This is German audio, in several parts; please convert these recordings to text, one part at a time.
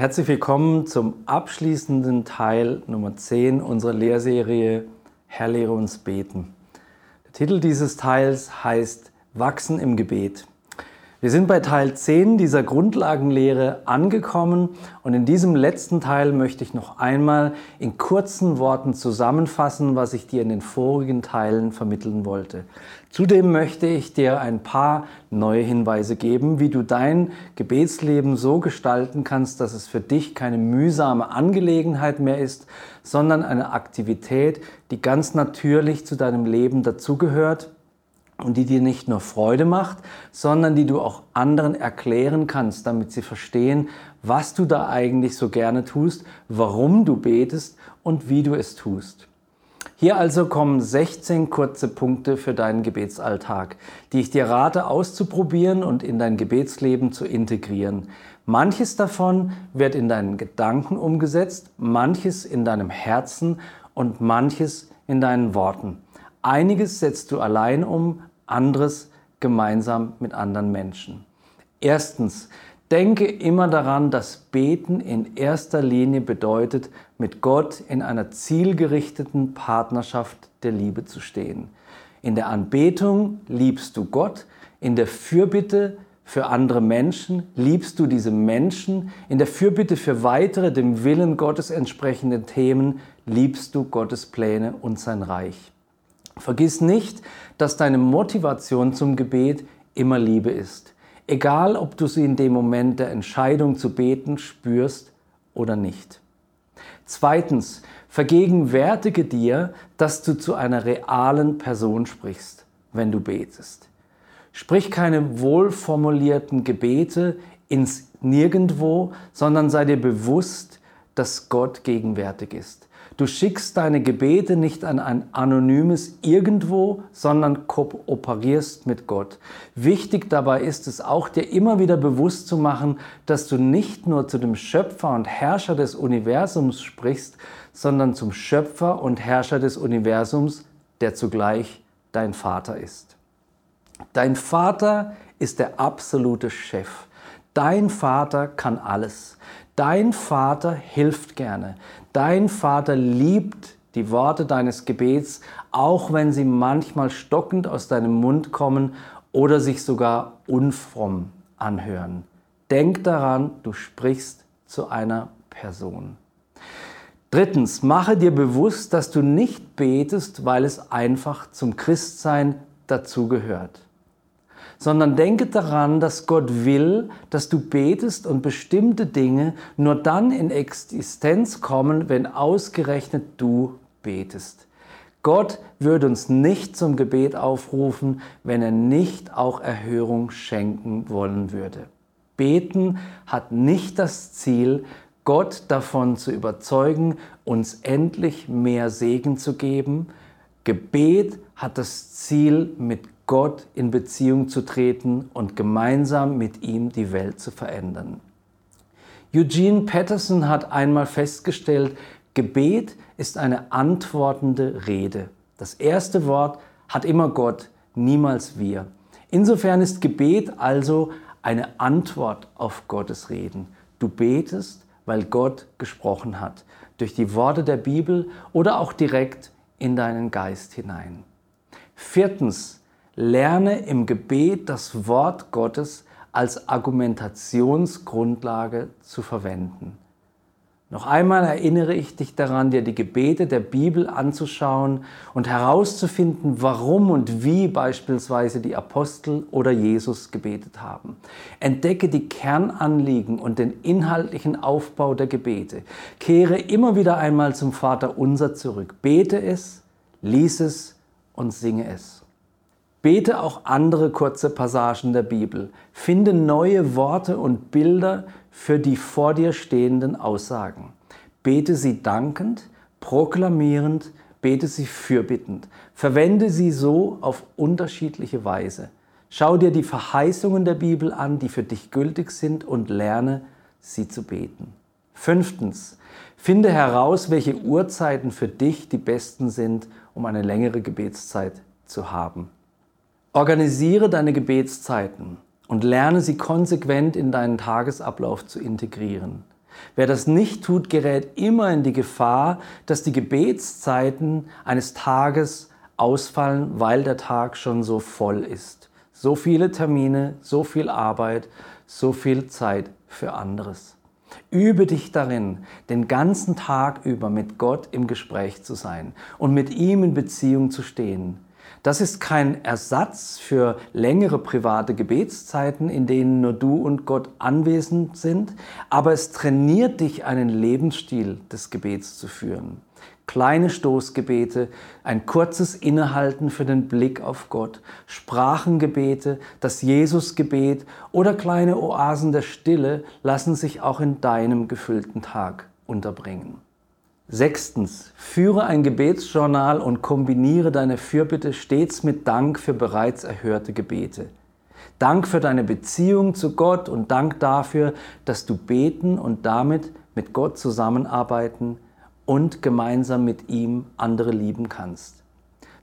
Herzlich willkommen zum abschließenden Teil Nummer 10 unserer Lehrserie Herr lehre uns beten. Der Titel dieses Teils heißt Wachsen im Gebet. Wir sind bei Teil 10 dieser Grundlagenlehre angekommen und in diesem letzten Teil möchte ich noch einmal in kurzen Worten zusammenfassen, was ich dir in den vorigen Teilen vermitteln wollte. Zudem möchte ich dir ein paar neue Hinweise geben, wie du dein Gebetsleben so gestalten kannst, dass es für dich keine mühsame Angelegenheit mehr ist, sondern eine Aktivität, die ganz natürlich zu deinem Leben dazugehört und die dir nicht nur Freude macht, sondern die du auch anderen erklären kannst, damit sie verstehen, was du da eigentlich so gerne tust, warum du betest und wie du es tust. Hier also kommen 16 kurze Punkte für deinen Gebetsalltag, die ich dir rate auszuprobieren und in dein Gebetsleben zu integrieren. Manches davon wird in deinen Gedanken umgesetzt, manches in deinem Herzen und manches in deinen Worten. Einiges setzt du allein um, anderes gemeinsam mit anderen Menschen. Erstens, denke immer daran, dass Beten in erster Linie bedeutet, mit Gott in einer zielgerichteten Partnerschaft der Liebe zu stehen. In der Anbetung liebst du Gott, in der Fürbitte für andere Menschen liebst du diese Menschen, in der Fürbitte für weitere dem Willen Gottes entsprechende Themen liebst du Gottes Pläne und sein Reich. Vergiss nicht, dass deine Motivation zum Gebet immer Liebe ist. Egal, ob du sie in dem Moment der Entscheidung zu beten spürst oder nicht. Zweitens, vergegenwärtige dir, dass du zu einer realen Person sprichst, wenn du betest. Sprich keine wohlformulierten Gebete ins Nirgendwo, sondern sei dir bewusst, dass Gott gegenwärtig ist. Du schickst deine Gebete nicht an ein anonymes Irgendwo, sondern kooperierst mit Gott. Wichtig dabei ist es auch, dir immer wieder bewusst zu machen, dass du nicht nur zu dem Schöpfer und Herrscher des Universums sprichst, sondern zum Schöpfer und Herrscher des Universums, der zugleich dein Vater ist. Dein Vater ist der absolute Chef. Dein Vater kann alles. Dein Vater hilft gerne. Dein Vater liebt die Worte deines Gebets, auch wenn sie manchmal stockend aus deinem Mund kommen oder sich sogar unfromm anhören. Denk daran, du sprichst zu einer Person. Drittens, mache dir bewusst, dass du nicht betest, weil es einfach zum Christsein dazugehört sondern denke daran, dass Gott will, dass du betest und bestimmte Dinge nur dann in Existenz kommen, wenn ausgerechnet du betest. Gott würde uns nicht zum Gebet aufrufen, wenn er nicht auch Erhörung schenken wollen würde. Beten hat nicht das Ziel, Gott davon zu überzeugen, uns endlich mehr Segen zu geben. Gebet hat das Ziel, mit Gott in Beziehung zu treten und gemeinsam mit ihm die Welt zu verändern. Eugene Patterson hat einmal festgestellt, Gebet ist eine antwortende Rede. Das erste Wort hat immer Gott, niemals wir. Insofern ist Gebet also eine Antwort auf Gottes Reden. Du betest, weil Gott gesprochen hat, durch die Worte der Bibel oder auch direkt in deinen Geist hinein. Viertens, Lerne im Gebet das Wort Gottes als Argumentationsgrundlage zu verwenden. Noch einmal erinnere ich dich daran, dir die Gebete der Bibel anzuschauen und herauszufinden, warum und wie beispielsweise die Apostel oder Jesus gebetet haben. Entdecke die Kernanliegen und den inhaltlichen Aufbau der Gebete. Kehre immer wieder einmal zum Vater unser zurück. Bete es, lies es und singe es. Bete auch andere kurze Passagen der Bibel. Finde neue Worte und Bilder für die vor dir stehenden Aussagen. Bete sie dankend, proklamierend, bete sie fürbittend. Verwende sie so auf unterschiedliche Weise. Schau dir die Verheißungen der Bibel an, die für dich gültig sind und lerne, sie zu beten. Fünftens, finde heraus, welche Uhrzeiten für dich die besten sind, um eine längere Gebetszeit zu haben. Organisiere deine Gebetszeiten und lerne sie konsequent in deinen Tagesablauf zu integrieren. Wer das nicht tut, gerät immer in die Gefahr, dass die Gebetszeiten eines Tages ausfallen, weil der Tag schon so voll ist. So viele Termine, so viel Arbeit, so viel Zeit für anderes. Übe dich darin, den ganzen Tag über mit Gott im Gespräch zu sein und mit ihm in Beziehung zu stehen. Das ist kein Ersatz für längere private Gebetszeiten, in denen nur du und Gott anwesend sind, aber es trainiert dich, einen Lebensstil des Gebets zu führen. Kleine Stoßgebete, ein kurzes Innehalten für den Blick auf Gott, Sprachengebete, das Jesusgebet oder kleine Oasen der Stille lassen sich auch in deinem gefüllten Tag unterbringen. Sechstens, führe ein Gebetsjournal und kombiniere deine Fürbitte stets mit Dank für bereits erhörte Gebete. Dank für deine Beziehung zu Gott und Dank dafür, dass du beten und damit mit Gott zusammenarbeiten und gemeinsam mit ihm andere lieben kannst.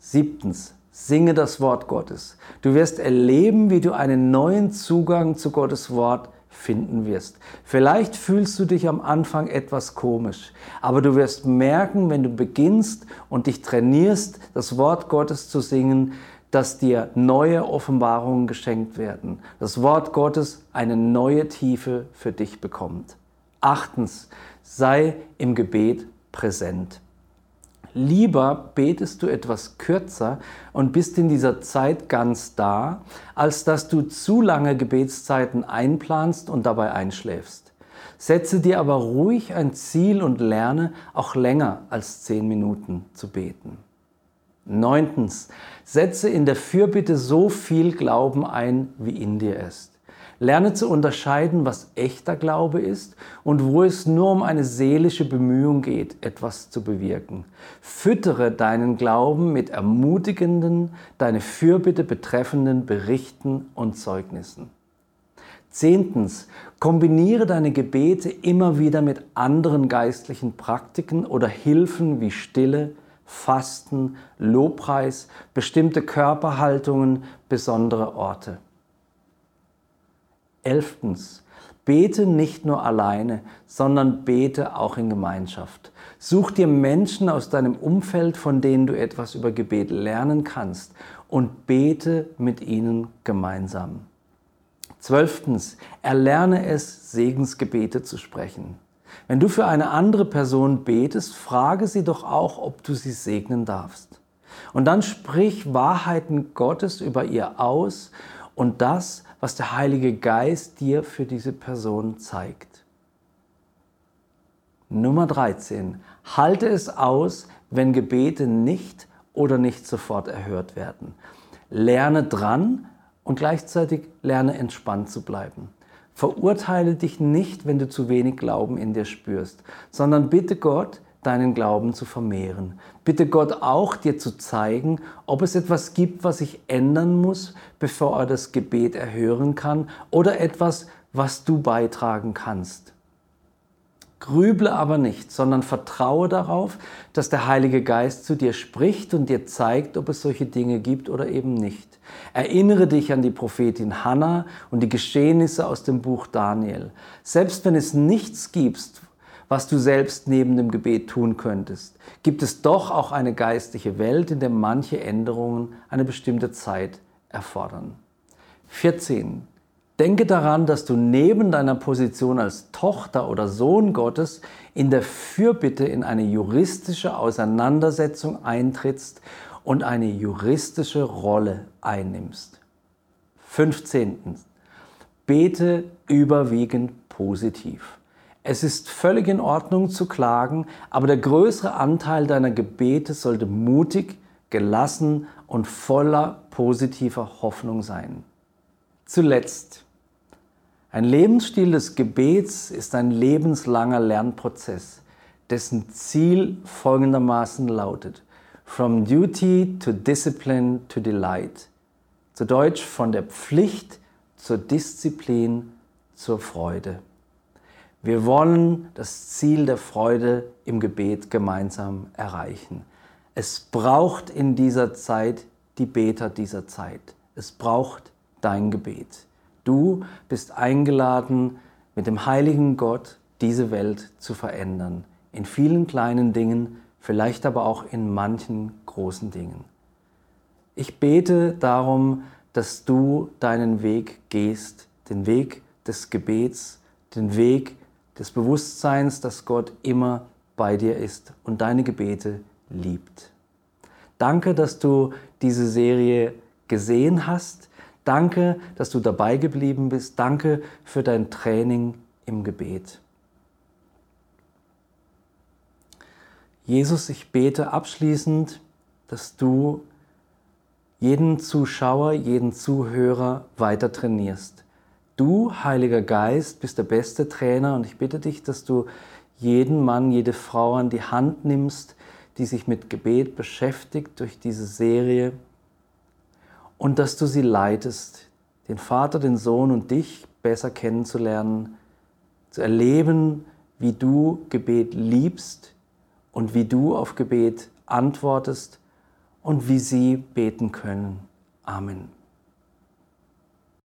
Siebtens, singe das Wort Gottes. Du wirst erleben, wie du einen neuen Zugang zu Gottes Wort finden wirst. Vielleicht fühlst du dich am Anfang etwas komisch, aber du wirst merken, wenn du beginnst und dich trainierst, das Wort Gottes zu singen, dass dir neue Offenbarungen geschenkt werden. Das Wort Gottes eine neue Tiefe für dich bekommt. Achtens, sei im Gebet präsent. Lieber betest du etwas kürzer und bist in dieser Zeit ganz da, als dass du zu lange Gebetszeiten einplanst und dabei einschläfst. Setze dir aber ruhig ein Ziel und lerne auch länger als zehn Minuten zu beten. Neuntens, setze in der Fürbitte so viel Glauben ein, wie in dir ist. Lerne zu unterscheiden, was echter Glaube ist und wo es nur um eine seelische Bemühung geht, etwas zu bewirken. Füttere deinen Glauben mit ermutigenden, deine Fürbitte betreffenden Berichten und Zeugnissen. Zehntens, kombiniere deine Gebete immer wieder mit anderen geistlichen Praktiken oder Hilfen wie Stille, Fasten, Lobpreis, bestimmte Körperhaltungen, besondere Orte. Elftens, bete nicht nur alleine, sondern bete auch in Gemeinschaft. Such dir Menschen aus deinem Umfeld, von denen du etwas über Gebet lernen kannst und bete mit ihnen gemeinsam. Zwölftens, erlerne es, Segensgebete zu sprechen. Wenn du für eine andere Person betest, frage sie doch auch, ob du sie segnen darfst. Und dann sprich Wahrheiten Gottes über ihr aus und das, was der Heilige Geist dir für diese Person zeigt. Nummer 13. Halte es aus, wenn Gebete nicht oder nicht sofort erhört werden. Lerne dran und gleichzeitig lerne entspannt zu bleiben. Verurteile dich nicht, wenn du zu wenig Glauben in dir spürst, sondern bitte Gott, deinen Glauben zu vermehren. Bitte Gott auch, dir zu zeigen, ob es etwas gibt, was sich ändern muss, bevor er das Gebet erhören kann, oder etwas, was du beitragen kannst. Grüble aber nicht, sondern vertraue darauf, dass der Heilige Geist zu dir spricht und dir zeigt, ob es solche Dinge gibt oder eben nicht. Erinnere dich an die Prophetin Hannah und die Geschehnisse aus dem Buch Daniel. Selbst wenn es nichts gibt, was du selbst neben dem Gebet tun könntest, gibt es doch auch eine geistliche Welt, in der manche Änderungen eine bestimmte Zeit erfordern. 14. Denke daran, dass du neben deiner Position als Tochter oder Sohn Gottes in der Fürbitte in eine juristische Auseinandersetzung eintrittst und eine juristische Rolle einnimmst. 15. Bete überwiegend positiv. Es ist völlig in Ordnung zu klagen, aber der größere Anteil deiner Gebete sollte mutig, gelassen und voller positiver Hoffnung sein. Zuletzt. Ein Lebensstil des Gebets ist ein lebenslanger Lernprozess, dessen Ziel folgendermaßen lautet. From duty to discipline to delight. Zu Deutsch von der Pflicht zur Disziplin zur Freude. Wir wollen das Ziel der Freude im Gebet gemeinsam erreichen. Es braucht in dieser Zeit die Beter dieser Zeit. Es braucht dein Gebet. Du bist eingeladen, mit dem heiligen Gott diese Welt zu verändern. In vielen kleinen Dingen, vielleicht aber auch in manchen großen Dingen. Ich bete darum, dass du deinen Weg gehst, den Weg des Gebets, den Weg des Bewusstseins, dass Gott immer bei dir ist und deine Gebete liebt. Danke, dass du diese Serie gesehen hast. Danke, dass du dabei geblieben bist. Danke für dein Training im Gebet. Jesus, ich bete abschließend, dass du jeden Zuschauer, jeden Zuhörer weiter trainierst. Du, Heiliger Geist, bist der beste Trainer und ich bitte dich, dass du jeden Mann, jede Frau an die Hand nimmst, die sich mit Gebet beschäftigt durch diese Serie und dass du sie leitest, den Vater, den Sohn und dich besser kennenzulernen, zu erleben, wie du Gebet liebst und wie du auf Gebet antwortest und wie sie beten können. Amen.